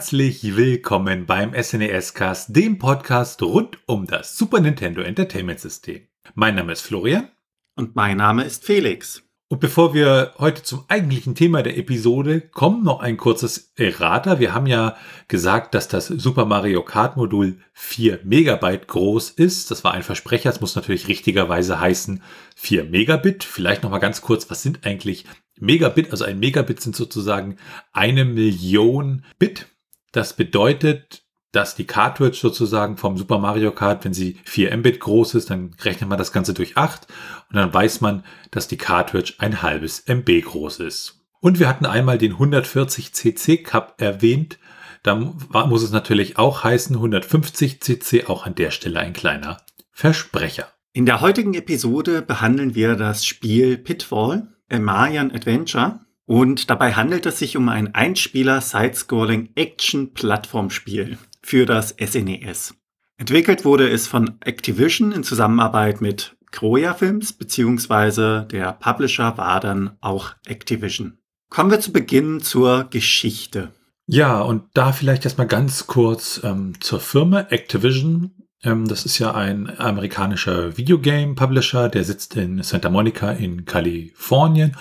Herzlich willkommen beim SNES Cast, dem Podcast rund um das Super Nintendo Entertainment System. Mein Name ist Florian. Und mein Name ist Felix. Und bevor wir heute zum eigentlichen Thema der Episode kommen, noch ein kurzes Errata. Wir haben ja gesagt, dass das Super Mario Kart Modul 4 Megabyte groß ist. Das war ein Versprecher. Es muss natürlich richtigerweise heißen 4 Megabit. Vielleicht noch mal ganz kurz, was sind eigentlich Megabit? Also ein Megabit sind sozusagen eine Million Bit. Das bedeutet, dass die Cartridge sozusagen vom Super Mario Kart, wenn sie 4 Mbit groß ist, dann rechnet man das Ganze durch 8 und dann weiß man, dass die Cartridge ein halbes MB groß ist. Und wir hatten einmal den 140 cc Cup erwähnt. Da muss es natürlich auch heißen 150 cc, auch an der Stelle ein kleiner Versprecher. In der heutigen Episode behandeln wir das Spiel Pitfall, A Mayan Adventure. Und dabei handelt es sich um ein Einspieler-Side-Scrolling-Action-Plattformspiel für das SNES. E Entwickelt wurde es von Activision in Zusammenarbeit mit Kroja Films, beziehungsweise der Publisher war dann auch Activision. Kommen wir zu Beginn zur Geschichte. Ja, und da vielleicht erstmal ganz kurz ähm, zur Firma Activision. Ähm, das ist ja ein amerikanischer Videogame-Publisher, der sitzt in Santa Monica in Kalifornien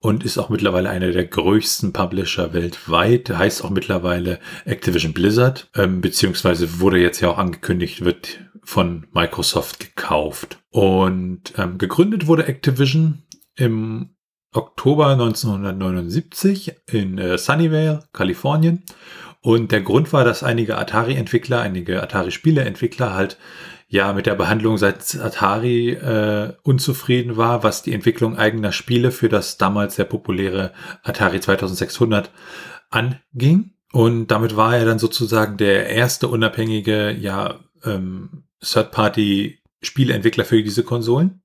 und ist auch mittlerweile einer der größten Publisher weltweit. Heißt auch mittlerweile Activision Blizzard, ähm, beziehungsweise wurde jetzt ja auch angekündigt, wird von Microsoft gekauft. Und ähm, gegründet wurde Activision im Oktober 1979 in äh, Sunnyvale, Kalifornien. Und der Grund war, dass einige Atari-Entwickler, einige Atari-Spiele-Entwickler halt ja mit der Behandlung seit Atari äh, unzufrieden war, was die Entwicklung eigener Spiele für das damals sehr populäre Atari 2600 anging. Und damit war er dann sozusagen der erste unabhängige, ja, ähm, Third-Party-Spieleentwickler für diese Konsolen.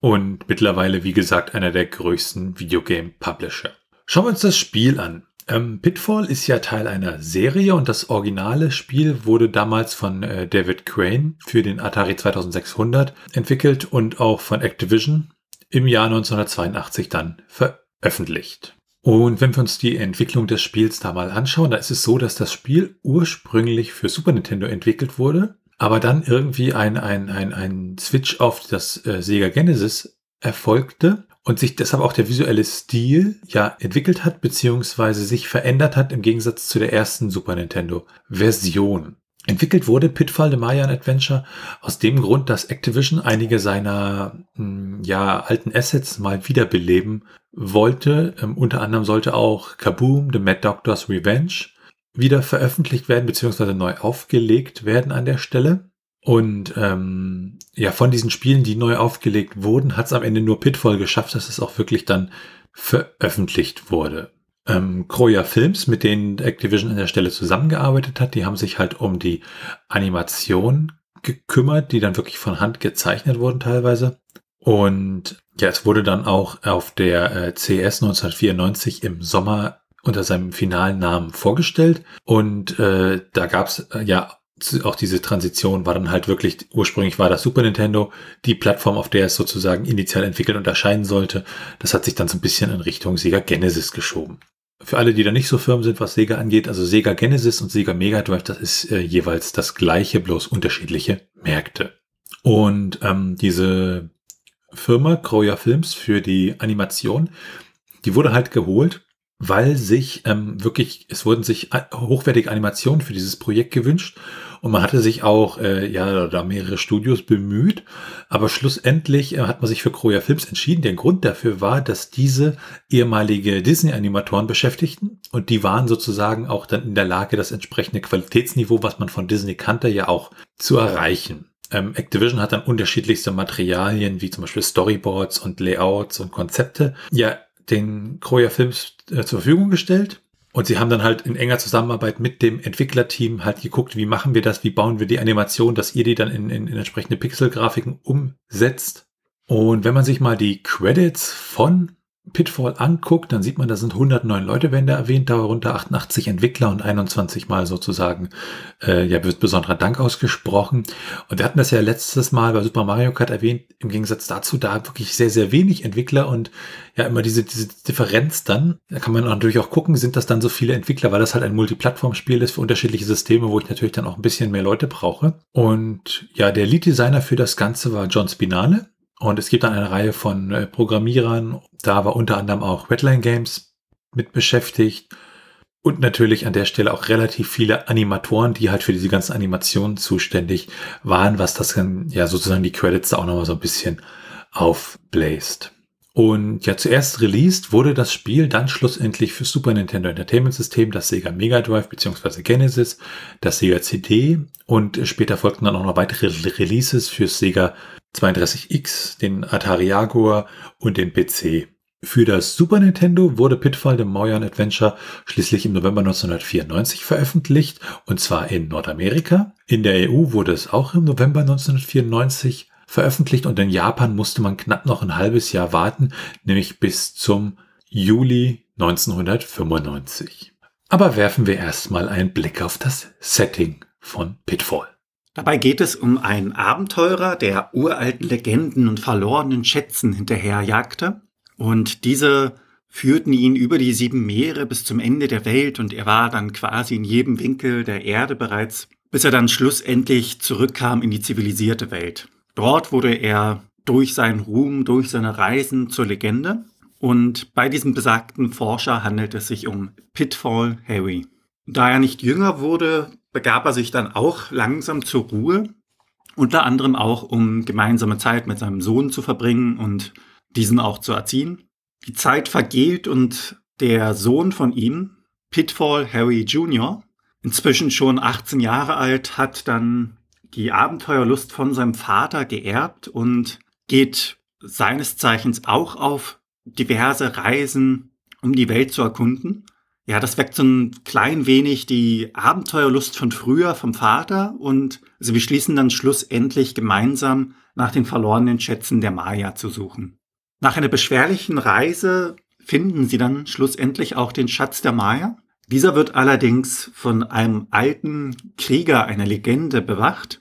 Und mittlerweile, wie gesagt, einer der größten Videogame-Publisher. Schauen wir uns das Spiel an. Ähm, Pitfall ist ja Teil einer Serie und das originale Spiel wurde damals von äh, David Crane für den Atari 2600 entwickelt und auch von Activision im Jahr 1982 dann veröffentlicht. Und wenn wir uns die Entwicklung des Spiels da mal anschauen, da ist es so, dass das Spiel ursprünglich für Super Nintendo entwickelt wurde, aber dann irgendwie ein, ein, ein, ein Switch auf das äh, Sega Genesis erfolgte und sich deshalb auch der visuelle Stil ja entwickelt hat, beziehungsweise sich verändert hat im Gegensatz zu der ersten Super Nintendo Version. Entwickelt wurde Pitfall The Mayan Adventure aus dem Grund, dass Activision einige seiner hm, ja, alten Assets mal wiederbeleben wollte. Ähm, unter anderem sollte auch Kaboom, The Mad Doctor's Revenge wieder veröffentlicht werden, beziehungsweise neu aufgelegt werden an der Stelle. Und ähm, ja, von diesen Spielen, die neu aufgelegt wurden, hat es am Ende nur Pitfall geschafft, dass es auch wirklich dann veröffentlicht wurde. Ähm, Kroja Films, mit denen Activision an der Stelle zusammengearbeitet hat, die haben sich halt um die Animation gekümmert, die dann wirklich von Hand gezeichnet wurden teilweise. Und ja, es wurde dann auch auf der äh, CS 1994 im Sommer unter seinem finalen Namen vorgestellt. Und äh, da gab es äh, ja auch diese Transition war dann halt wirklich, ursprünglich war das Super Nintendo die Plattform, auf der es sozusagen initial entwickelt und erscheinen sollte. Das hat sich dann so ein bisschen in Richtung Sega Genesis geschoben. Für alle, die da nicht so firm sind, was Sega angeht, also Sega Genesis und Sega Mega Drive, das ist äh, jeweils das gleiche, bloß unterschiedliche Märkte. Und ähm, diese Firma Kroja Films für die Animation, die wurde halt geholt, weil sich ähm, wirklich, es wurden sich hochwertige Animationen für dieses Projekt gewünscht und man hatte sich auch, äh, ja, da mehrere Studios bemüht, aber schlussendlich äh, hat man sich für Kroja Films entschieden. Der Grund dafür war, dass diese ehemalige Disney-Animatoren beschäftigten und die waren sozusagen auch dann in der Lage, das entsprechende Qualitätsniveau, was man von Disney kannte, ja auch zu erreichen. Ähm, Activision hat dann unterschiedlichste Materialien, wie zum Beispiel Storyboards und Layouts und Konzepte, ja, den Kroja Films äh, zur Verfügung gestellt. Und sie haben dann halt in enger Zusammenarbeit mit dem Entwicklerteam halt geguckt, wie machen wir das, wie bauen wir die Animation, dass ihr die dann in, in, in entsprechende Pixelgrafiken umsetzt. Und wenn man sich mal die Credits von Pitfall anguckt, dann sieht man, da sind 109 Leute, werden da erwähnt, darunter 88 Entwickler und 21 Mal sozusagen, äh, ja, wird besonderer Dank ausgesprochen. Und wir hatten das ja letztes Mal bei Super Mario Kart erwähnt, im Gegensatz dazu, da wirklich sehr, sehr wenig Entwickler und ja, immer diese, diese Differenz dann, da kann man natürlich auch gucken, sind das dann so viele Entwickler, weil das halt ein Multiplattform-Spiel ist für unterschiedliche Systeme, wo ich natürlich dann auch ein bisschen mehr Leute brauche. Und ja, der Lead-Designer für das Ganze war John Spinale und es gibt dann eine Reihe von äh, Programmierern. Da war unter anderem auch Redline Games mit beschäftigt. Und natürlich an der Stelle auch relativ viele Animatoren, die halt für diese ganzen Animationen zuständig waren, was das dann ja sozusagen die Credits da auch nochmal so ein bisschen aufbläst. Und ja, zuerst released wurde das Spiel dann schlussendlich für Super Nintendo Entertainment System, das Sega Mega Drive bzw. Genesis, das Sega CD und später folgten dann auch noch weitere Releases für Sega 32X, den Atari Jaguar und den PC. Für das Super Nintendo wurde Pitfall The Moyan Adventure schließlich im November 1994 veröffentlicht, und zwar in Nordamerika. In der EU wurde es auch im November 1994 veröffentlicht und in Japan musste man knapp noch ein halbes Jahr warten, nämlich bis zum Juli 1995. Aber werfen wir erstmal einen Blick auf das Setting von Pitfall. Dabei geht es um einen Abenteurer, der uralten Legenden und verlorenen Schätzen hinterherjagte. Und diese führten ihn über die sieben Meere bis zum Ende der Welt und er war dann quasi in jedem Winkel der Erde bereits, bis er dann schlussendlich zurückkam in die zivilisierte Welt. Dort wurde er durch seinen Ruhm, durch seine Reisen zur Legende. Und bei diesem besagten Forscher handelt es sich um Pitfall Harry. Da er nicht jünger wurde, begab er sich dann auch langsam zur Ruhe, unter anderem auch, um gemeinsame Zeit mit seinem Sohn zu verbringen und diesen auch zu erziehen. Die Zeit vergeht und der Sohn von ihm, Pitfall Harry Jr., inzwischen schon 18 Jahre alt, hat dann die Abenteuerlust von seinem Vater geerbt und geht seines Zeichens auch auf diverse Reisen, um die Welt zu erkunden. Ja, das weckt so ein klein wenig die Abenteuerlust von früher vom Vater und sie beschließen dann schlussendlich gemeinsam nach den verlorenen Schätzen der Maya zu suchen. Nach einer beschwerlichen Reise finden sie dann schlussendlich auch den Schatz der Maya. Dieser wird allerdings von einem alten Krieger, einer Legende, bewacht,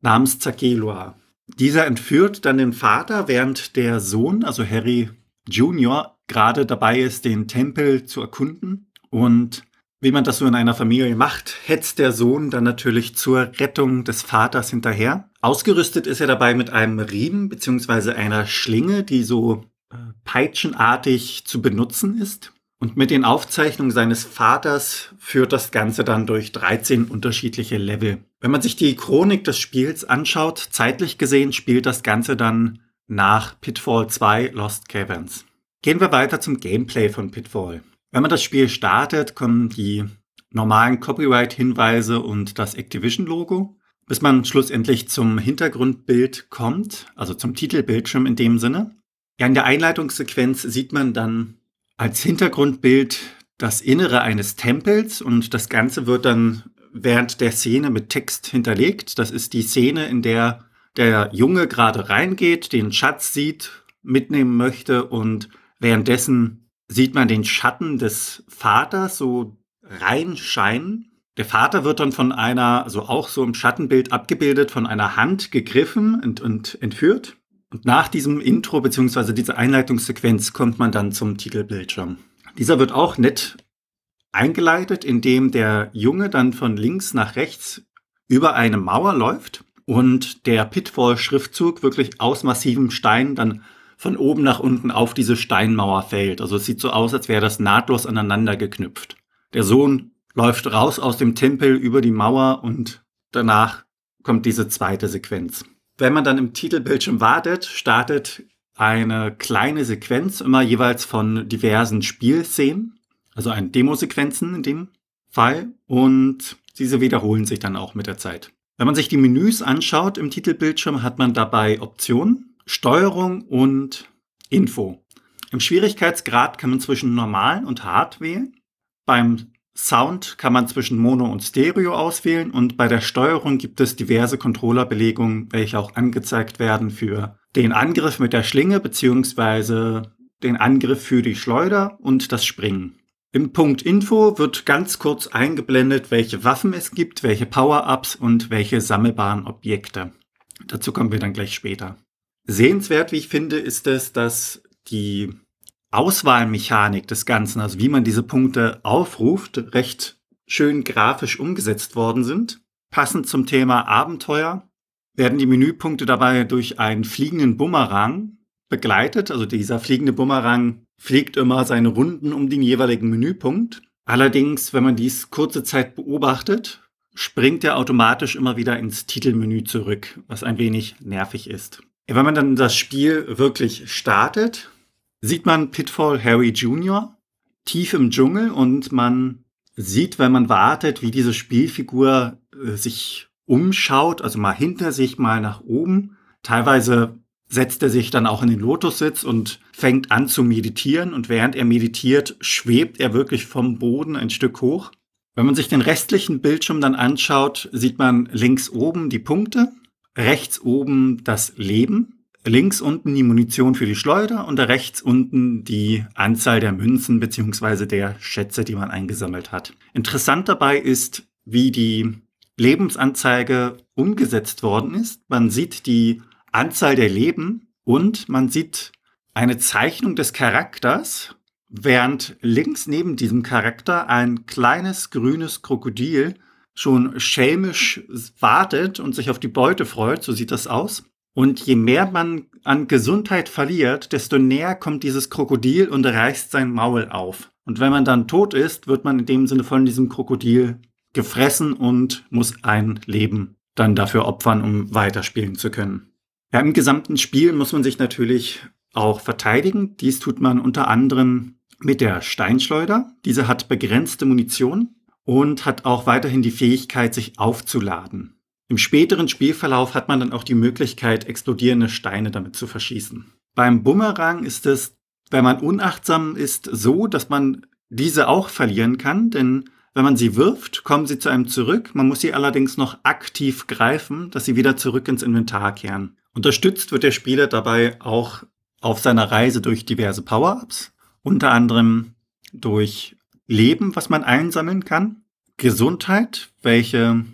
namens Zakelua. Dieser entführt dann den Vater, während der Sohn, also Harry Jr., gerade dabei ist, den Tempel zu erkunden. Und wie man das so in einer Familie macht, hetzt der Sohn dann natürlich zur Rettung des Vaters hinterher. Ausgerüstet ist er dabei mit einem Riemen bzw. einer Schlinge, die so äh, peitschenartig zu benutzen ist. Und mit den Aufzeichnungen seines Vaters führt das Ganze dann durch 13 unterschiedliche Level. Wenn man sich die Chronik des Spiels anschaut, zeitlich gesehen spielt das Ganze dann nach Pitfall 2 Lost Caverns. Gehen wir weiter zum Gameplay von Pitfall. Wenn man das Spiel startet, kommen die normalen Copyright-Hinweise und das Activision-Logo, bis man schlussendlich zum Hintergrundbild kommt, also zum Titelbildschirm in dem Sinne. Ja, in der Einleitungssequenz sieht man dann als Hintergrundbild das Innere eines Tempels und das Ganze wird dann während der Szene mit Text hinterlegt. Das ist die Szene, in der der Junge gerade reingeht, den Schatz sieht, mitnehmen möchte und währenddessen sieht man den Schatten des Vaters so reinscheinen. Der Vater wird dann von einer, also auch so im Schattenbild abgebildet, von einer Hand gegriffen und, und entführt. Und nach diesem Intro beziehungsweise dieser Einleitungssequenz kommt man dann zum Titelbildschirm. Dieser wird auch nett eingeleitet, indem der Junge dann von links nach rechts über eine Mauer läuft und der Pitfall-Schriftzug wirklich aus massivem Stein dann von oben nach unten auf diese Steinmauer fällt. Also es sieht so aus, als wäre das nahtlos aneinander geknüpft. Der Sohn läuft raus aus dem Tempel über die Mauer und danach kommt diese zweite Sequenz. Wenn man dann im Titelbildschirm wartet, startet eine kleine Sequenz, immer jeweils von diversen Spielszenen, also ein Demosequenzen in dem Fall, und diese wiederholen sich dann auch mit der Zeit. Wenn man sich die Menüs anschaut im Titelbildschirm, hat man dabei Optionen. Steuerung und Info. Im Schwierigkeitsgrad kann man zwischen normal und hart wählen. Beim Sound kann man zwischen Mono und Stereo auswählen und bei der Steuerung gibt es diverse Controllerbelegungen, welche auch angezeigt werden für den Angriff mit der Schlinge beziehungsweise den Angriff für die Schleuder und das Springen. Im Punkt Info wird ganz kurz eingeblendet, welche Waffen es gibt, welche Power-Ups und welche sammelbaren Objekte. Dazu kommen wir dann gleich später. Sehenswert, wie ich finde, ist es, dass die Auswahlmechanik des Ganzen, also wie man diese Punkte aufruft, recht schön grafisch umgesetzt worden sind. Passend zum Thema Abenteuer werden die Menüpunkte dabei durch einen fliegenden Bumerang begleitet. Also dieser fliegende Bumerang fliegt immer seine Runden um den jeweiligen Menüpunkt. Allerdings, wenn man dies kurze Zeit beobachtet, springt er automatisch immer wieder ins Titelmenü zurück, was ein wenig nervig ist. Wenn man dann das Spiel wirklich startet, sieht man Pitfall Harry Jr. tief im Dschungel und man sieht, wenn man wartet, wie diese Spielfigur äh, sich umschaut, also mal hinter sich, mal nach oben. Teilweise setzt er sich dann auch in den Lotussitz und fängt an zu meditieren und während er meditiert, schwebt er wirklich vom Boden ein Stück hoch. Wenn man sich den restlichen Bildschirm dann anschaut, sieht man links oben die Punkte, rechts oben das Leben, links unten die Munition für die Schleuder und rechts unten die Anzahl der Münzen beziehungsweise der Schätze, die man eingesammelt hat. Interessant dabei ist, wie die Lebensanzeige umgesetzt worden ist. Man sieht die Anzahl der Leben und man sieht eine Zeichnung des Charakters, während links neben diesem Charakter ein kleines grünes Krokodil schon schelmisch wartet und sich auf die Beute freut, so sieht das aus. Und je mehr man an Gesundheit verliert, desto näher kommt dieses Krokodil und reißt sein Maul auf. Und wenn man dann tot ist, wird man in dem Sinne von diesem Krokodil gefressen und muss ein Leben dann dafür opfern, um weiterspielen zu können. Ja, Im gesamten Spiel muss man sich natürlich auch verteidigen. Dies tut man unter anderem mit der Steinschleuder. Diese hat begrenzte Munition und hat auch weiterhin die Fähigkeit, sich aufzuladen. Im späteren Spielverlauf hat man dann auch die Möglichkeit, explodierende Steine damit zu verschießen. Beim Bumerang ist es, wenn man unachtsam ist, so, dass man diese auch verlieren kann, denn wenn man sie wirft, kommen sie zu einem zurück. Man muss sie allerdings noch aktiv greifen, dass sie wieder zurück ins Inventar kehren. Unterstützt wird der Spieler dabei auch auf seiner Reise durch diverse Power-Ups, unter anderem durch Leben, was man einsammeln kann, Gesundheit, welche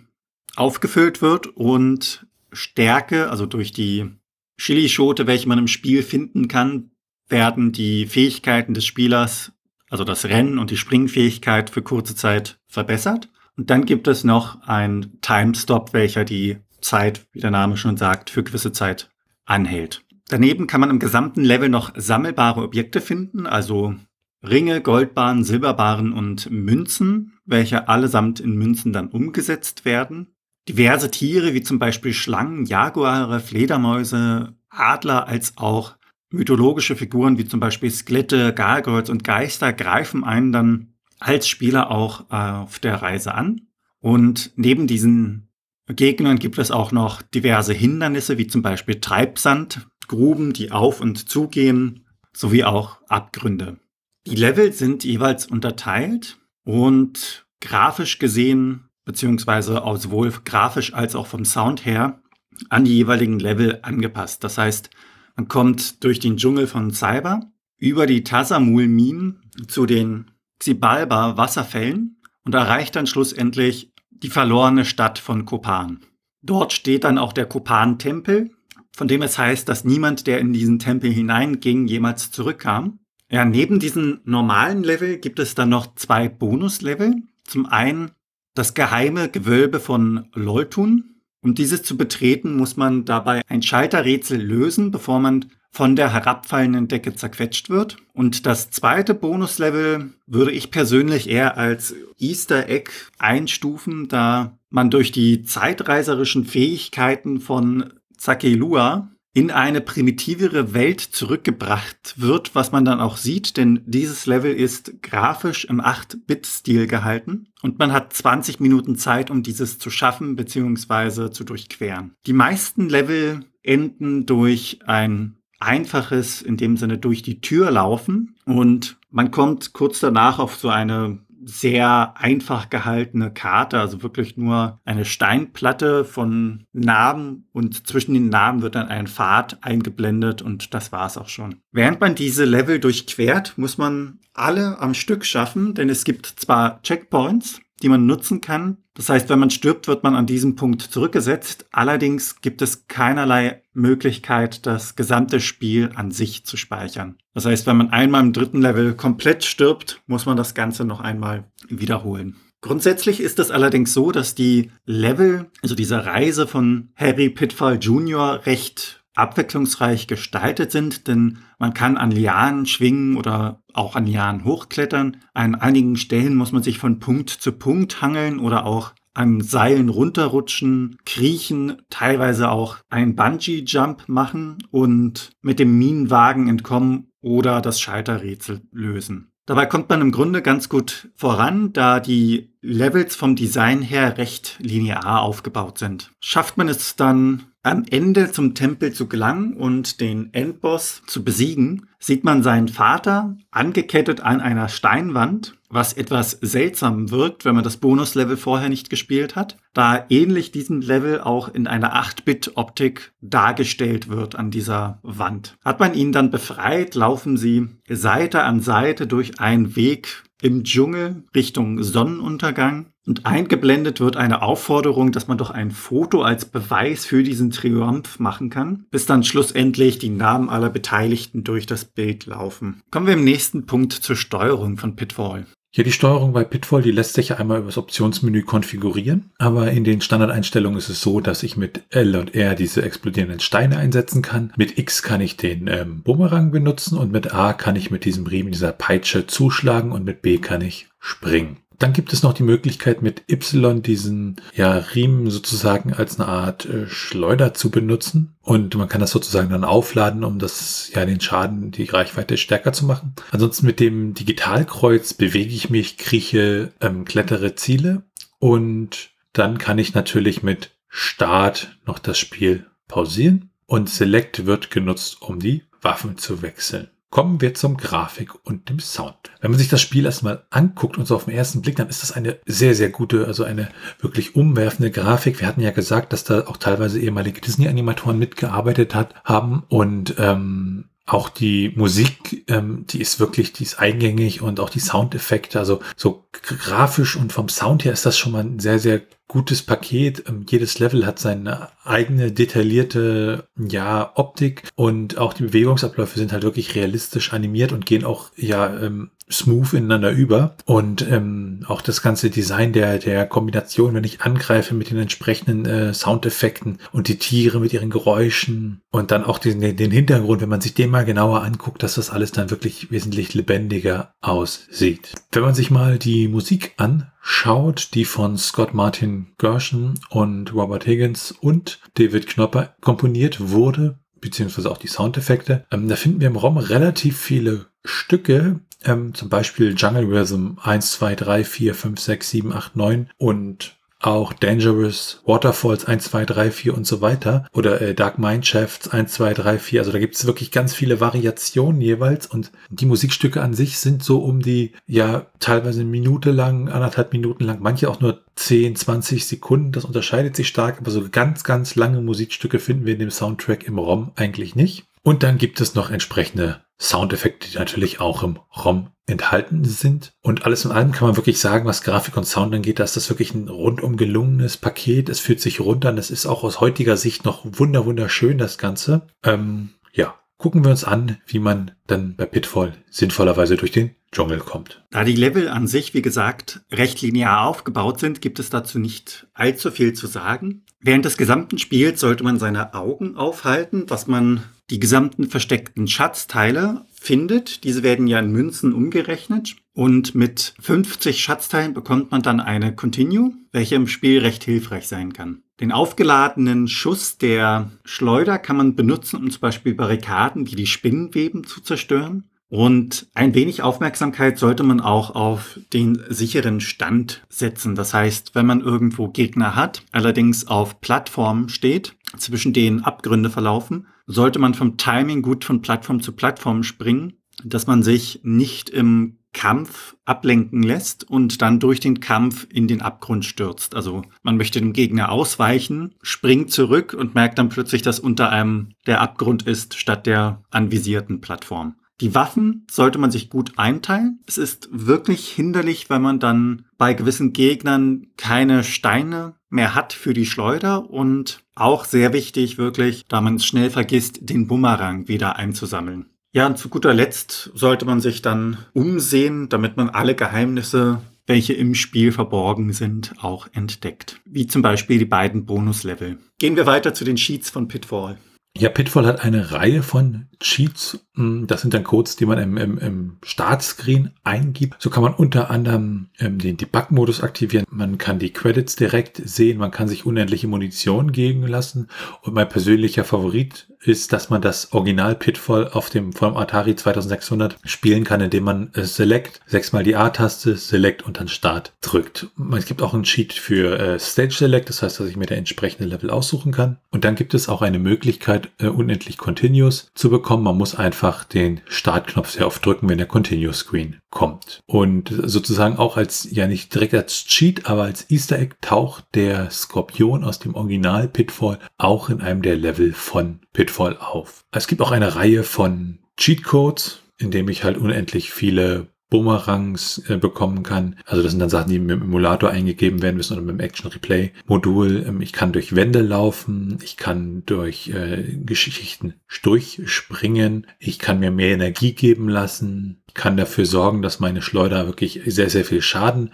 aufgefüllt wird und Stärke, also durch die Chilischote, welche man im Spiel finden kann, werden die Fähigkeiten des Spielers, also das Rennen und die Springfähigkeit für kurze Zeit verbessert. Und dann gibt es noch ein Timestop, welcher die Zeit, wie der Name schon sagt, für gewisse Zeit anhält. Daneben kann man im gesamten Level noch sammelbare Objekte finden, also Ringe, Goldbahnen, Silberbahnen und Münzen, welche allesamt in Münzen dann umgesetzt werden. Diverse Tiere wie zum Beispiel Schlangen, Jaguare, Fledermäuse, Adler als auch mythologische Figuren wie zum Beispiel Skelette, Gargoyles und Geister greifen einen dann als Spieler auch äh, auf der Reise an. Und neben diesen Gegnern gibt es auch noch diverse Hindernisse wie zum Beispiel Treibsandgruben, die auf und zugehen, sowie auch Abgründe. Die Level sind jeweils unterteilt und grafisch gesehen beziehungsweise auch sowohl grafisch als auch vom Sound her an die jeweiligen Level angepasst. Das heißt, man kommt durch den Dschungel von Cyber über die Tasamul-Minen zu den Xibalba Wasserfällen und erreicht dann schlussendlich die verlorene Stadt von Kopan. Dort steht dann auch der Kopan-Tempel, von dem es heißt, dass niemand, der in diesen Tempel hineinging, jemals zurückkam. Ja, neben diesen normalen Level gibt es dann noch zwei Bonuslevel. Zum einen das geheime Gewölbe von Loltun. Um dieses zu betreten, muss man dabei ein Schalterrätsel lösen, bevor man von der herabfallenden Decke zerquetscht wird. Und das zweite Bonuslevel würde ich persönlich eher als Easter Egg einstufen, da man durch die zeitreiserischen Fähigkeiten von Zakelua in eine primitivere Welt zurückgebracht wird, was man dann auch sieht, denn dieses Level ist grafisch im 8-Bit-Stil gehalten und man hat 20 Minuten Zeit, um dieses zu schaffen bzw. zu durchqueren. Die meisten Level enden durch ein einfaches, in dem Sinne durch die Tür laufen und man kommt kurz danach auf so eine sehr einfach gehaltene Karte, also wirklich nur eine Steinplatte von Narben und zwischen den Narben wird dann ein Pfad eingeblendet und das war's auch schon. Während man diese Level durchquert, muss man alle am Stück schaffen, denn es gibt zwar Checkpoints, die man nutzen kann. Das heißt, wenn man stirbt, wird man an diesem Punkt zurückgesetzt. Allerdings gibt es keinerlei Möglichkeit, das gesamte Spiel an sich zu speichern. Das heißt, wenn man einmal im dritten Level komplett stirbt, muss man das Ganze noch einmal wiederholen. Grundsätzlich ist es allerdings so, dass die Level, also diese Reise von Harry Pitfall Jr. recht abwechslungsreich gestaltet sind, denn man kann an Lianen schwingen oder auch an Lianen hochklettern. An einigen Stellen muss man sich von Punkt zu Punkt hangeln oder auch an Seilen runterrutschen, kriechen, teilweise auch ein Bungee-Jump machen und mit dem Minenwagen entkommen oder das Schalterrätsel lösen. Dabei kommt man im Grunde ganz gut voran, da die Levels vom Design her recht linear aufgebaut sind. Schafft man es dann am Ende zum Tempel zu gelangen und den Endboss zu besiegen, sieht man seinen Vater angekettet an einer Steinwand, was etwas seltsam wirkt, wenn man das Bonuslevel vorher nicht gespielt hat, da ähnlich diesem Level auch in einer 8-Bit-Optik dargestellt wird an dieser Wand. Hat man ihn dann befreit, laufen sie Seite an Seite durch einen Weg im Dschungel Richtung Sonnenuntergang und eingeblendet wird eine Aufforderung, dass man doch ein Foto als Beweis für diesen Triumph machen kann, bis dann schlussendlich die Namen aller Beteiligten durch das Bild laufen. Kommen wir im nächsten Punkt zur Steuerung von Pitfall. Ja, die Steuerung bei Pitfall, die lässt sich ja einmal über das Optionsmenü konfigurieren, aber in den Standardeinstellungen ist es so, dass ich mit L und R diese explodierenden Steine einsetzen kann. Mit X kann ich den ähm, Bumerang benutzen und mit A kann ich mit diesem Riemen dieser Peitsche zuschlagen und mit B kann ich springen. Dann gibt es noch die Möglichkeit mit Y diesen ja, Riemen sozusagen als eine Art äh, Schleuder zu benutzen. Und man kann das sozusagen dann aufladen, um das ja den Schaden, die Reichweite stärker zu machen. Ansonsten mit dem Digitalkreuz bewege ich mich, krieche, ähm, klettere Ziele und dann kann ich natürlich mit Start noch das Spiel pausieren und Select wird genutzt, um die Waffen zu wechseln. Kommen wir zum Grafik und dem Sound. Wenn man sich das Spiel erstmal anguckt und so auf den ersten Blick, dann ist das eine sehr, sehr gute, also eine wirklich umwerfende Grafik. Wir hatten ja gesagt, dass da auch teilweise ehemalige Disney-Animatoren mitgearbeitet hat, haben und ähm, auch die Musik, ähm, die ist wirklich, die ist eingängig und auch die Soundeffekte, also so grafisch und vom Sound her ist das schon mal ein sehr, sehr gutes Paket. Ähm, jedes Level hat seine eigene detaillierte, ja, Optik und auch die Bewegungsabläufe sind halt wirklich realistisch animiert und gehen auch, ja, ähm, smooth ineinander über und ähm, auch das ganze Design der der Kombination, wenn ich angreife mit den entsprechenden äh, Soundeffekten und die Tiere mit ihren Geräuschen und dann auch den, den Hintergrund, wenn man sich den mal genauer anguckt, dass das alles dann wirklich wesentlich lebendiger aussieht. Wenn man sich mal die Musik an schaut, die von Scott Martin Gershon und Robert Higgins und David Knopper komponiert wurde, beziehungsweise auch die Soundeffekte. Ähm, da finden wir im Raum relativ viele Stücke, ähm, zum Beispiel Jungle Rhythm 1, 2, 3, 4, 5, 6, 7, 8, 9 und auch Dangerous Waterfalls 1, 2, 3, 4 und so weiter oder äh, Dark Mineshafts 1, 2, 3, 4. Also da gibt es wirklich ganz viele Variationen jeweils und die Musikstücke an sich sind so um die, ja, teilweise eine Minute lang, anderthalb Minuten lang, manche auch nur 10, 20 Sekunden. Das unterscheidet sich stark, aber so ganz, ganz lange Musikstücke finden wir in dem Soundtrack im ROM eigentlich nicht. Und dann gibt es noch entsprechende Soundeffekte, die natürlich auch im ROM enthalten sind. Und alles in allem kann man wirklich sagen, was Grafik und Sound angeht, da ist das wirklich ein rundum gelungenes Paket. Es fühlt sich runter und es ist auch aus heutiger Sicht noch wunder wunderschön, das Ganze. Ähm, ja, gucken wir uns an, wie man dann bei Pitfall sinnvollerweise durch den Dschungel kommt. Da die Level an sich, wie gesagt, recht linear aufgebaut sind, gibt es dazu nicht allzu viel zu sagen. Während des gesamten Spiels sollte man seine Augen aufhalten, dass man die gesamten versteckten Schatzteile findet. Diese werden ja in Münzen umgerechnet. Und mit 50 Schatzteilen bekommt man dann eine Continue, welche im Spiel recht hilfreich sein kann. Den aufgeladenen Schuss der Schleuder kann man benutzen, um zum Beispiel Barrikaden wie die Spinnenweben zu zerstören. Und ein wenig Aufmerksamkeit sollte man auch auf den sicheren Stand setzen. Das heißt, wenn man irgendwo Gegner hat, allerdings auf Plattformen steht, zwischen denen Abgründe verlaufen, sollte man vom Timing gut von Plattform zu Plattform springen, dass man sich nicht im Kampf ablenken lässt und dann durch den Kampf in den Abgrund stürzt. Also man möchte dem Gegner ausweichen, springt zurück und merkt dann plötzlich, dass unter einem der Abgrund ist statt der anvisierten Plattform. Die Waffen sollte man sich gut einteilen. Es ist wirklich hinderlich, wenn man dann bei gewissen Gegnern keine Steine mehr hat für die Schleuder und auch sehr wichtig wirklich, da man es schnell vergisst, den Bumerang wieder einzusammeln. Ja, und zu guter Letzt sollte man sich dann umsehen, damit man alle Geheimnisse, welche im Spiel verborgen sind, auch entdeckt. Wie zum Beispiel die beiden Bonuslevel. Gehen wir weiter zu den Sheets von Pitfall. Ja, Pitfall hat eine Reihe von Cheats. Hm, das sind dann Codes, die man im, im, im Startscreen eingibt. So kann man unter anderem ähm, den Debug-Modus aktivieren. Man kann die Credits direkt sehen. Man kann sich unendliche Munition geben lassen. Und mein persönlicher Favorit ist, dass man das Original Pitfall auf dem vom Atari 2600 spielen kann, indem man äh, Select, sechsmal die A-Taste, Select und dann Start drückt. Es gibt auch einen Cheat für äh, Stage Select, das heißt, dass ich mir der entsprechende Level aussuchen kann. Und dann gibt es auch eine Möglichkeit, äh, unendlich Continuous zu bekommen. Man muss einfach den Startknopf sehr oft drücken, wenn der Continuous Screen kommt. Und sozusagen auch als, ja nicht direkt als Cheat, aber als Easter Egg taucht der Skorpion aus dem Original Pitfall auch in einem der Level von Pitfall auf. Es gibt auch eine Reihe von Cheatcodes, in dem ich halt unendlich viele Bumerangs äh, bekommen kann. Also das sind dann Sachen, die mit dem Emulator eingegeben werden müssen oder mit dem Action Replay Modul. Ähm, ich kann durch Wände laufen, ich kann durch äh, Geschichten durchspringen, ich kann mir mehr Energie geben lassen, ich kann dafür sorgen, dass meine Schleuder wirklich sehr, sehr viel Schaden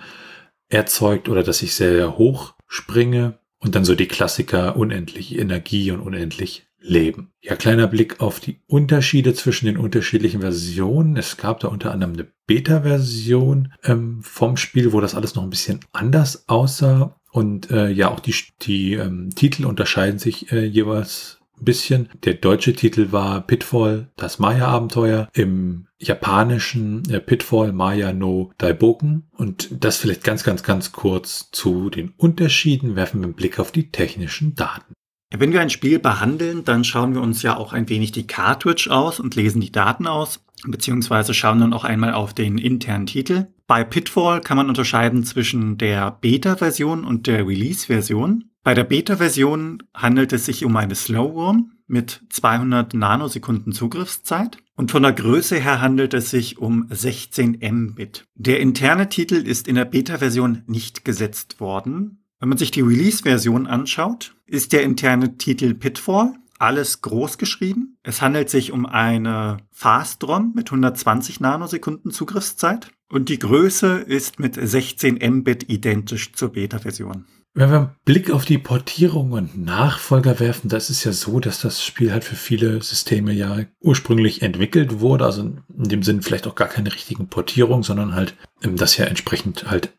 erzeugt oder dass ich sehr hoch springe. Und dann so die Klassiker unendlich Energie und unendlich Leben. Ja, kleiner Blick auf die Unterschiede zwischen den unterschiedlichen Versionen. Es gab da unter anderem eine Beta-Version ähm, vom Spiel, wo das alles noch ein bisschen anders aussah. Und äh, ja, auch die, die ähm, Titel unterscheiden sich äh, jeweils ein bisschen. Der deutsche Titel war Pitfall, das Maya-Abenteuer. Im japanischen äh, Pitfall Maya no Daiboken. Und das vielleicht ganz, ganz, ganz kurz zu den Unterschieden. Werfen wir einen Blick auf die technischen Daten. Wenn wir ein Spiel behandeln, dann schauen wir uns ja auch ein wenig die Cartridge aus und lesen die Daten aus, beziehungsweise schauen dann auch einmal auf den internen Titel. Bei Pitfall kann man unterscheiden zwischen der Beta-Version und der Release-Version. Bei der Beta-Version handelt es sich um eine Slow-ROM mit 200 Nanosekunden Zugriffszeit und von der Größe her handelt es sich um 16 Mbit. Der interne Titel ist in der Beta-Version nicht gesetzt worden, wenn man sich die Release-Version anschaut, ist der interne Titel Pitfall alles groß geschrieben. Es handelt sich um eine Fast-ROM mit 120 Nanosekunden Zugriffszeit und die Größe ist mit 16 Mbit identisch zur Beta-Version. Wenn wir einen Blick auf die Portierung und Nachfolger werfen, da ist ja so, dass das Spiel halt für viele Systeme ja ursprünglich entwickelt wurde, also in dem Sinn vielleicht auch gar keine richtigen Portierungen, sondern halt ähm, das ja entsprechend halt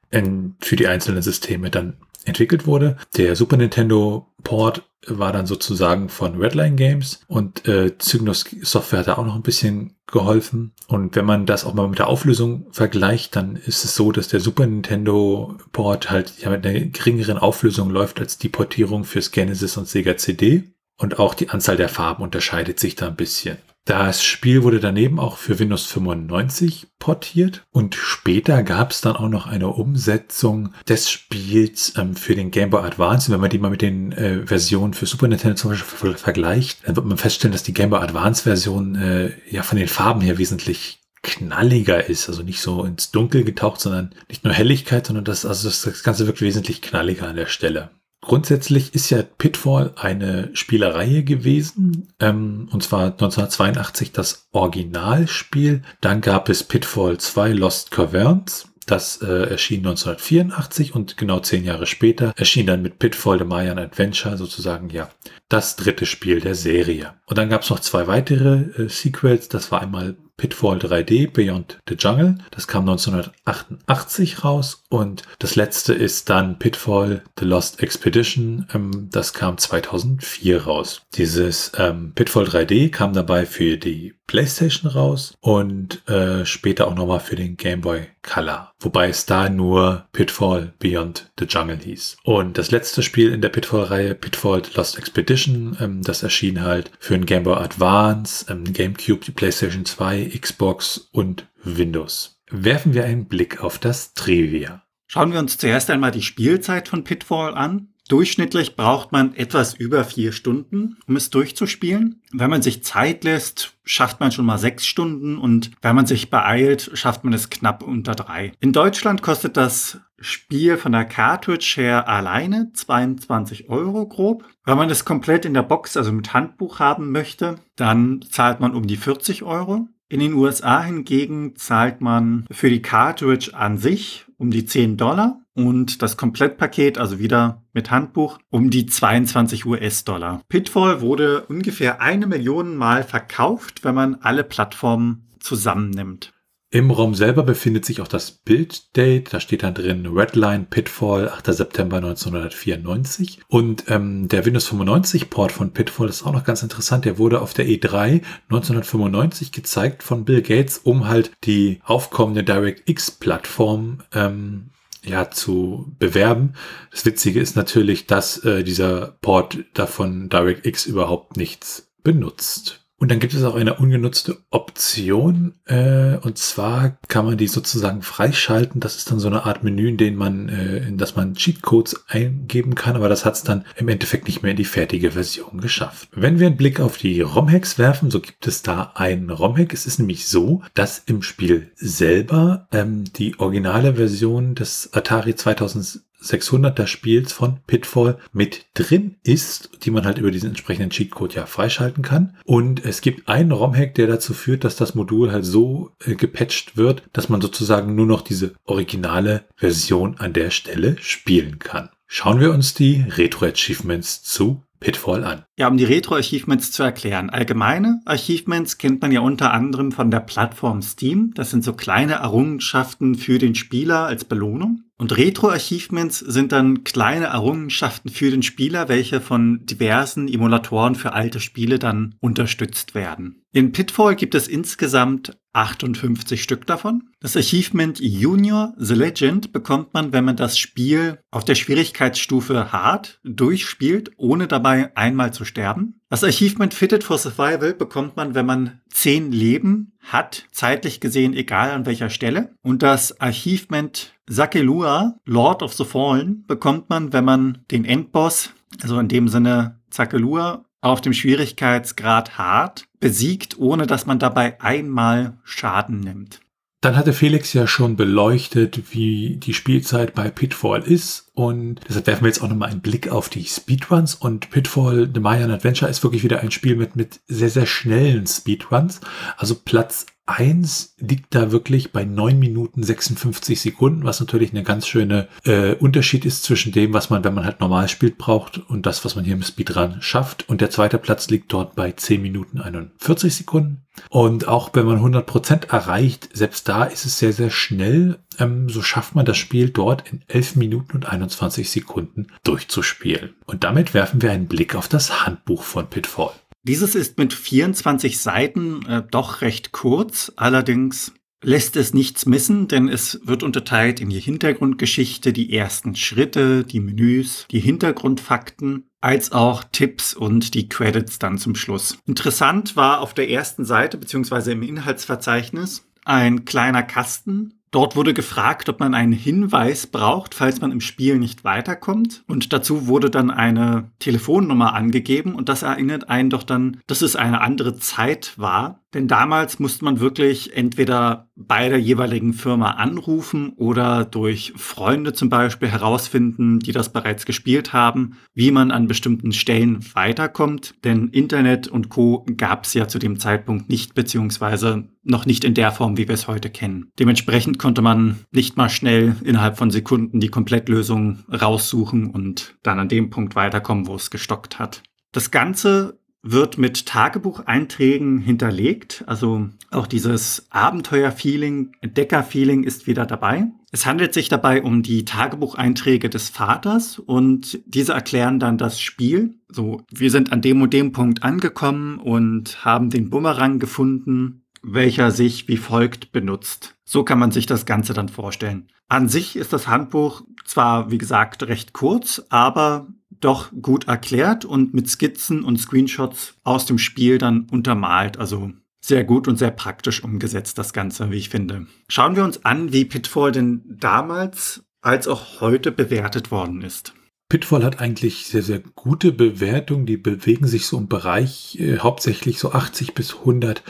für die einzelnen Systeme dann entwickelt wurde. Der Super Nintendo Port war dann sozusagen von Redline Games und äh, Cygnus Software hat da auch noch ein bisschen geholfen. Und wenn man das auch mal mit der Auflösung vergleicht, dann ist es so, dass der Super Nintendo Port halt ja mit einer geringeren Auflösung läuft als die Portierung fürs Genesis und Sega CD. Und auch die Anzahl der Farben unterscheidet sich da ein bisschen. Das Spiel wurde daneben auch für Windows 95 portiert und später gab es dann auch noch eine Umsetzung des Spiels ähm, für den Game Boy Advance. wenn man die mal mit den äh, Versionen für Super Nintendo zum Beispiel vergleicht, dann wird man feststellen, dass die Game Boy Advance Version äh, ja von den Farben her wesentlich knalliger ist, also nicht so ins Dunkel getaucht, sondern nicht nur Helligkeit, sondern das, also das Ganze wirkt wesentlich knalliger an der Stelle. Grundsätzlich ist ja Pitfall eine Spielereihe gewesen, ähm, und zwar 1982 das Originalspiel. Dann gab es Pitfall 2 Lost Caverns. Das äh, erschien 1984 und genau zehn Jahre später erschien dann mit Pitfall The Mayan Adventure sozusagen ja das dritte Spiel der Serie. Und dann gab es noch zwei weitere äh, Sequels. Das war einmal Pitfall 3D Beyond the Jungle. Das kam 1988 raus. Und das letzte ist dann Pitfall The Lost Expedition. Ähm, das kam 2004 raus. Dieses ähm, Pitfall 3D kam dabei für die PlayStation raus und äh, später auch nochmal für den Game Boy Color. Wobei es da nur Pitfall Beyond the Jungle hieß. Und das letzte Spiel in der Pitfall-Reihe, Pitfall The Lost Expedition, ähm, das erschien halt für den Game Boy Advance, ähm, GameCube, die PlayStation 2, Xbox und Windows. werfen wir einen Blick auf das Trivia. Schauen wir uns zuerst einmal die Spielzeit von Pitfall an. Durchschnittlich braucht man etwas über vier Stunden, um es durchzuspielen. Wenn man sich Zeit lässt, schafft man schon mal sechs Stunden und wenn man sich beeilt, schafft man es knapp unter drei. In Deutschland kostet das Spiel von der Cartridge her alleine 22 Euro grob. Wenn man es komplett in der Box, also mit Handbuch haben möchte, dann zahlt man um die 40 Euro. In den USA hingegen zahlt man für die Cartridge an sich um die 10 Dollar und das Komplettpaket, also wieder mit Handbuch, um die 22 US-Dollar. Pitfall wurde ungefähr eine Million Mal verkauft, wenn man alle Plattformen zusammennimmt. Im Raum selber befindet sich auch das Bilddate. Da steht dann drin Redline Pitfall, 8. September 1994. Und ähm, der Windows 95 Port von Pitfall ist auch noch ganz interessant. Der wurde auf der E3 1995 gezeigt von Bill Gates, um halt die aufkommende DirectX-Plattform ähm, ja, zu bewerben. Das Witzige ist natürlich, dass äh, dieser Port davon DirectX überhaupt nichts benutzt. Und dann gibt es auch eine ungenutzte Option, äh, und zwar kann man die sozusagen freischalten. Das ist dann so eine Art Menü, in dem man, äh, in das man Cheatcodes eingeben kann, aber das hat es dann im Endeffekt nicht mehr in die fertige Version geschafft. Wenn wir einen Blick auf die ROM-Hacks werfen, so gibt es da einen ROM-Hack. Es ist nämlich so, dass im Spiel selber ähm, die originale Version des Atari 2000 600er Spiels von Pitfall mit drin ist, die man halt über diesen entsprechenden Cheatcode ja freischalten kann. Und es gibt einen ROM-Hack, der dazu führt, dass das Modul halt so äh, gepatcht wird, dass man sozusagen nur noch diese originale Version an der Stelle spielen kann. Schauen wir uns die Retro-Achievements zu Pitfall an. Ja, um die Retro-Achievements zu erklären. Allgemeine Achievements kennt man ja unter anderem von der Plattform Steam. Das sind so kleine Errungenschaften für den Spieler als Belohnung. Und Retro-Achievements sind dann kleine Errungenschaften für den Spieler, welche von diversen Emulatoren für alte Spiele dann unterstützt werden. In Pitfall gibt es insgesamt 58 Stück davon. Das Achievement Junior The Legend bekommt man, wenn man das Spiel auf der Schwierigkeitsstufe Hard durchspielt, ohne dabei einmal zu sterben. Das Achievement Fitted for Survival bekommt man, wenn man 10 Leben hat, zeitlich gesehen egal an welcher Stelle. Und das Achievement Sakelua, Lord of the Fallen, bekommt man, wenn man den Endboss, also in dem Sinne Zakelua, auf dem Schwierigkeitsgrad hart besiegt, ohne dass man dabei einmal Schaden nimmt. Dann hatte Felix ja schon beleuchtet, wie die Spielzeit bei Pitfall ist. Und deshalb werfen wir jetzt auch nochmal einen Blick auf die Speedruns. Und Pitfall The Mayan Adventure ist wirklich wieder ein Spiel mit, mit sehr, sehr schnellen Speedruns. Also Platz 1 liegt da wirklich bei 9 Minuten 56 Sekunden, was natürlich eine ganz schöne äh, Unterschied ist zwischen dem, was man, wenn man halt normal spielt, braucht und das, was man hier im Speedrun schafft. Und der zweite Platz liegt dort bei 10 Minuten 41 Sekunden. Und auch wenn man 100 Prozent erreicht, selbst da ist es sehr, sehr schnell. Ähm, so schafft man das Spiel dort in 11 Minuten und 21 Sekunden durchzuspielen. Und damit werfen wir einen Blick auf das Handbuch von Pitfall. Dieses ist mit 24 Seiten äh, doch recht kurz, allerdings lässt es nichts missen, denn es wird unterteilt in die Hintergrundgeschichte, die ersten Schritte, die Menüs, die Hintergrundfakten, als auch Tipps und die Credits dann zum Schluss. Interessant war auf der ersten Seite beziehungsweise im Inhaltsverzeichnis ein kleiner Kasten, Dort wurde gefragt, ob man einen Hinweis braucht, falls man im Spiel nicht weiterkommt. Und dazu wurde dann eine Telefonnummer angegeben und das erinnert einen doch dann, dass es eine andere Zeit war. Denn damals musste man wirklich entweder bei der jeweiligen Firma anrufen oder durch Freunde zum Beispiel herausfinden, die das bereits gespielt haben, wie man an bestimmten Stellen weiterkommt. Denn Internet und Co gab es ja zu dem Zeitpunkt nicht, beziehungsweise noch nicht in der Form, wie wir es heute kennen. Dementsprechend konnte man nicht mal schnell innerhalb von Sekunden die Komplettlösung raussuchen und dann an dem Punkt weiterkommen, wo es gestockt hat. Das Ganze wird mit Tagebucheinträgen hinterlegt. Also auch dieses Abenteuer-Feeling, Entdecker-Feeling ist wieder dabei. Es handelt sich dabei um die Tagebucheinträge des Vaters und diese erklären dann das Spiel. So, wir sind an dem und dem Punkt angekommen und haben den Bumerang gefunden, welcher sich wie folgt benutzt. So kann man sich das Ganze dann vorstellen. An sich ist das Handbuch zwar, wie gesagt, recht kurz, aber doch gut erklärt und mit Skizzen und Screenshots aus dem Spiel dann untermalt. Also Sehr gut und sehr praktisch umgesetzt, das Ganze, wie ich finde. Schauen wir uns an, wie Pitfall denn damals als auch heute bewertet worden ist. Pitfall hat eigentlich sehr, sehr gute Bewertungen. Die bewegen sich so im Bereich äh, hauptsächlich so 80 bis 100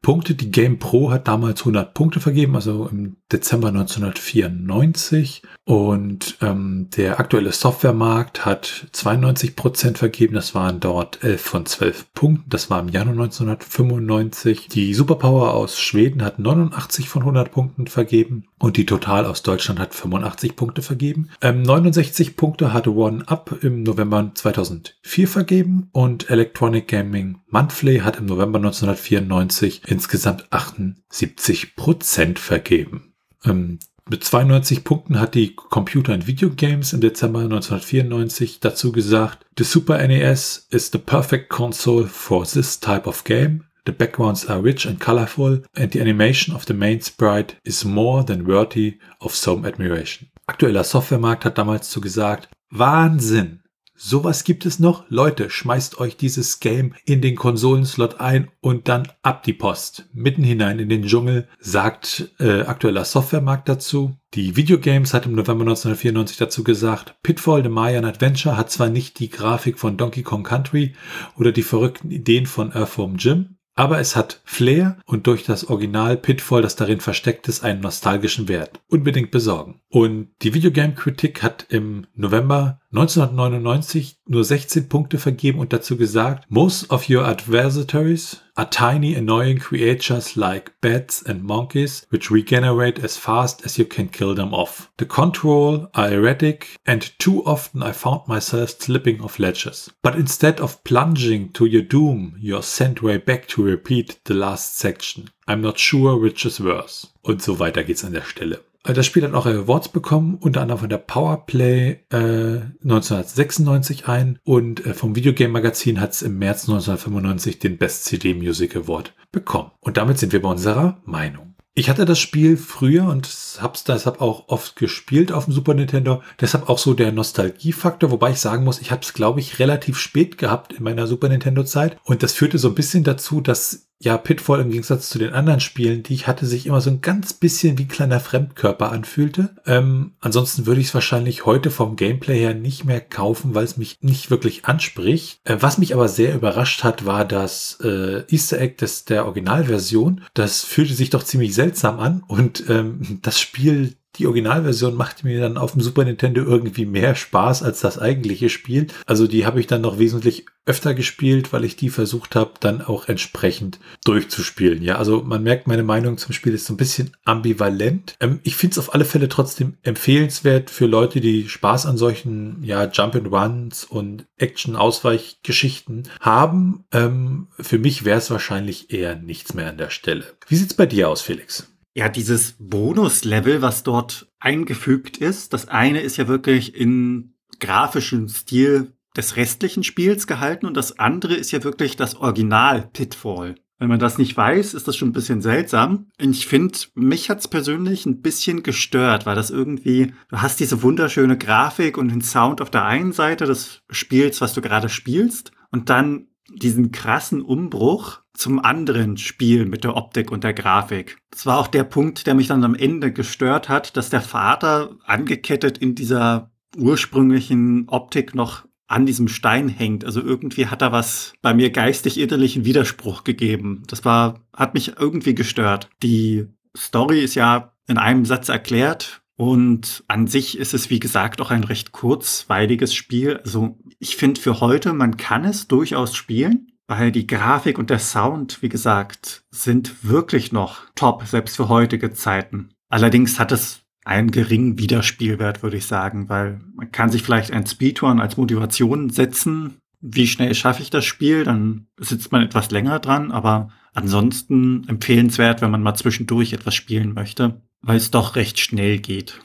Punkte. Die Game Pro hat damals 100 Punkte vergeben, also im Dezember 1994. Und ähm, der aktuelle Softwaremarkt hat 92 Prozent vergeben. Das waren dort 11 von 12 Punkten. Das war im Januar 1995. Die Superpower aus Schweden hat 89 von 100 Punkten vergeben. Und die Total aus Deutschland hat 85 Punkte vergeben. Ähm, 69 Punkte hatte One Up im November 2004 vergeben. Und Electronic Gaming Monthly hat im November 1994 insgesamt 78 Prozent vergeben. Ähm, mit 92 Punkten hat die Computer and Video Games im Dezember 1994 dazu gesagt, The Super NES is the perfect console for this type of game. The backgrounds are rich and colorful and the animation of the main sprite is more than worthy of some admiration. Aktueller Softwaremarkt hat damals zu gesagt, Wahnsinn! Sowas gibt es noch? Leute, schmeißt euch dieses Game in den Konsolenslot ein und dann ab die Post. Mitten hinein in den Dschungel, sagt äh, aktueller Softwaremarkt dazu. Die Videogames hat im November 1994 dazu gesagt, Pitfall The Mayan Adventure hat zwar nicht die Grafik von Donkey Kong Country oder die verrückten Ideen von Earthworm Jim, aber es hat Flair und durch das Original Pitfall, das darin versteckt ist, einen nostalgischen Wert. Unbedingt besorgen. Und die Videogame-Kritik hat im November 1999 nur 16 Punkte vergeben und dazu gesagt, most of your adversaries are tiny annoying creatures like bats and monkeys which regenerate as fast as you can kill them off. The control are erratic and too often I found myself slipping off ledges. But instead of plunging to your doom, you're sent way back to repeat the last section. I'm not sure which is worse. Und so weiter geht's an der Stelle. Äh, das Spiel hat auch Awards bekommen, unter anderem von der Powerplay äh, 1996 ein und äh, vom Videogame Magazin hat es im März 1995 den Best CD Music Award bekommen. Und damit sind wir bei unserer Meinung. Ich hatte das Spiel früher und hab's deshalb auch oft gespielt auf dem Super Nintendo. Deshalb auch so der Nostalgiefaktor, wobei ich sagen muss, ich habe es, glaube ich, relativ spät gehabt in meiner Super Nintendo Zeit. Und das führte so ein bisschen dazu, dass ja, Pitfall im Gegensatz zu den anderen Spielen, die ich hatte, sich immer so ein ganz bisschen wie kleiner Fremdkörper anfühlte. Ähm, ansonsten würde ich es wahrscheinlich heute vom Gameplay her nicht mehr kaufen, weil es mich nicht wirklich anspricht. Äh, was mich aber sehr überrascht hat, war das äh, Easter Egg des, der Originalversion. Das fühlte sich doch ziemlich seltsam an und ähm, das Spiel die Originalversion macht mir dann auf dem Super Nintendo irgendwie mehr Spaß als das eigentliche Spiel. Also die habe ich dann noch wesentlich öfter gespielt, weil ich die versucht habe, dann auch entsprechend durchzuspielen. Ja, also man merkt, meine Meinung zum Spiel ist so ein bisschen ambivalent. Ähm, ich finde es auf alle Fälle trotzdem empfehlenswert für Leute, die Spaß an solchen ja, Jump and Runs und Action-Ausweichgeschichten haben. Ähm, für mich wäre es wahrscheinlich eher nichts mehr an der Stelle. Wie sieht's bei dir aus, Felix? Ja, dieses Bonuslevel, was dort eingefügt ist, das eine ist ja wirklich in grafischem Stil des restlichen Spiels gehalten und das andere ist ja wirklich das Original Pitfall. Wenn man das nicht weiß, ist das schon ein bisschen seltsam. Ich finde, mich hat's persönlich ein bisschen gestört, weil das irgendwie, du hast diese wunderschöne Grafik und den Sound auf der einen Seite des Spiels, was du gerade spielst, und dann diesen krassen Umbruch zum anderen Spiel mit der Optik und der Grafik. Das war auch der Punkt, der mich dann am Ende gestört hat, dass der Vater angekettet in dieser ursprünglichen Optik noch an diesem Stein hängt. Also irgendwie hat er was bei mir geistig innerlichen Widerspruch gegeben. Das war, hat mich irgendwie gestört. Die Story ist ja in einem Satz erklärt und an sich ist es, wie gesagt, auch ein recht kurzweiliges Spiel. Also ich finde für heute, man kann es durchaus spielen, weil die Grafik und der Sound, wie gesagt, sind wirklich noch top, selbst für heutige Zeiten. Allerdings hat es einen geringen Wiederspielwert, würde ich sagen, weil man kann sich vielleicht ein Speedrun als Motivation setzen. Wie schnell schaffe ich das Spiel? Dann sitzt man etwas länger dran, aber ansonsten empfehlenswert, wenn man mal zwischendurch etwas spielen möchte weil es doch recht schnell geht.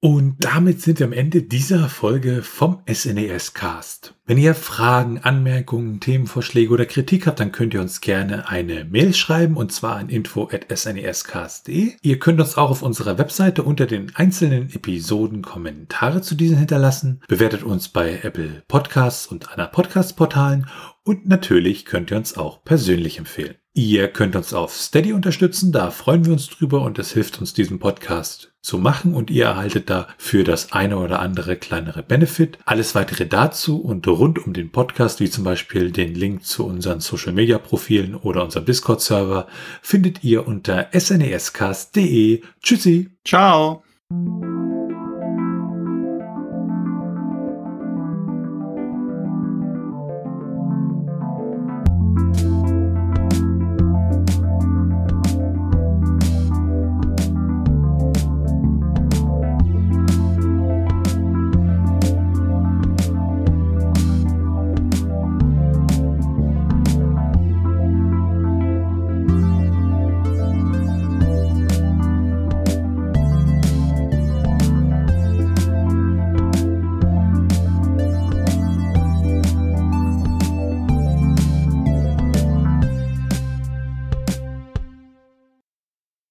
Und damit sind wir am Ende dieser Folge vom SNES Cast. Wenn ihr Fragen, Anmerkungen, Themenvorschläge oder Kritik habt, dann könnt ihr uns gerne eine Mail schreiben und zwar an info@snescast.de. Ihr könnt uns auch auf unserer Webseite unter den einzelnen Episoden Kommentare zu diesen hinterlassen. Bewertet uns bei Apple Podcasts und anderen Podcast Portalen und natürlich könnt ihr uns auch persönlich empfehlen. Ihr könnt uns auf Steady unterstützen, da freuen wir uns drüber und es hilft uns, diesen Podcast zu machen und ihr erhaltet da für das eine oder andere kleinere Benefit. Alles weitere dazu und rund um den Podcast, wie zum Beispiel den Link zu unseren Social Media Profilen oder unserem Discord Server, findet ihr unter snescast.de. Tschüssi. Ciao.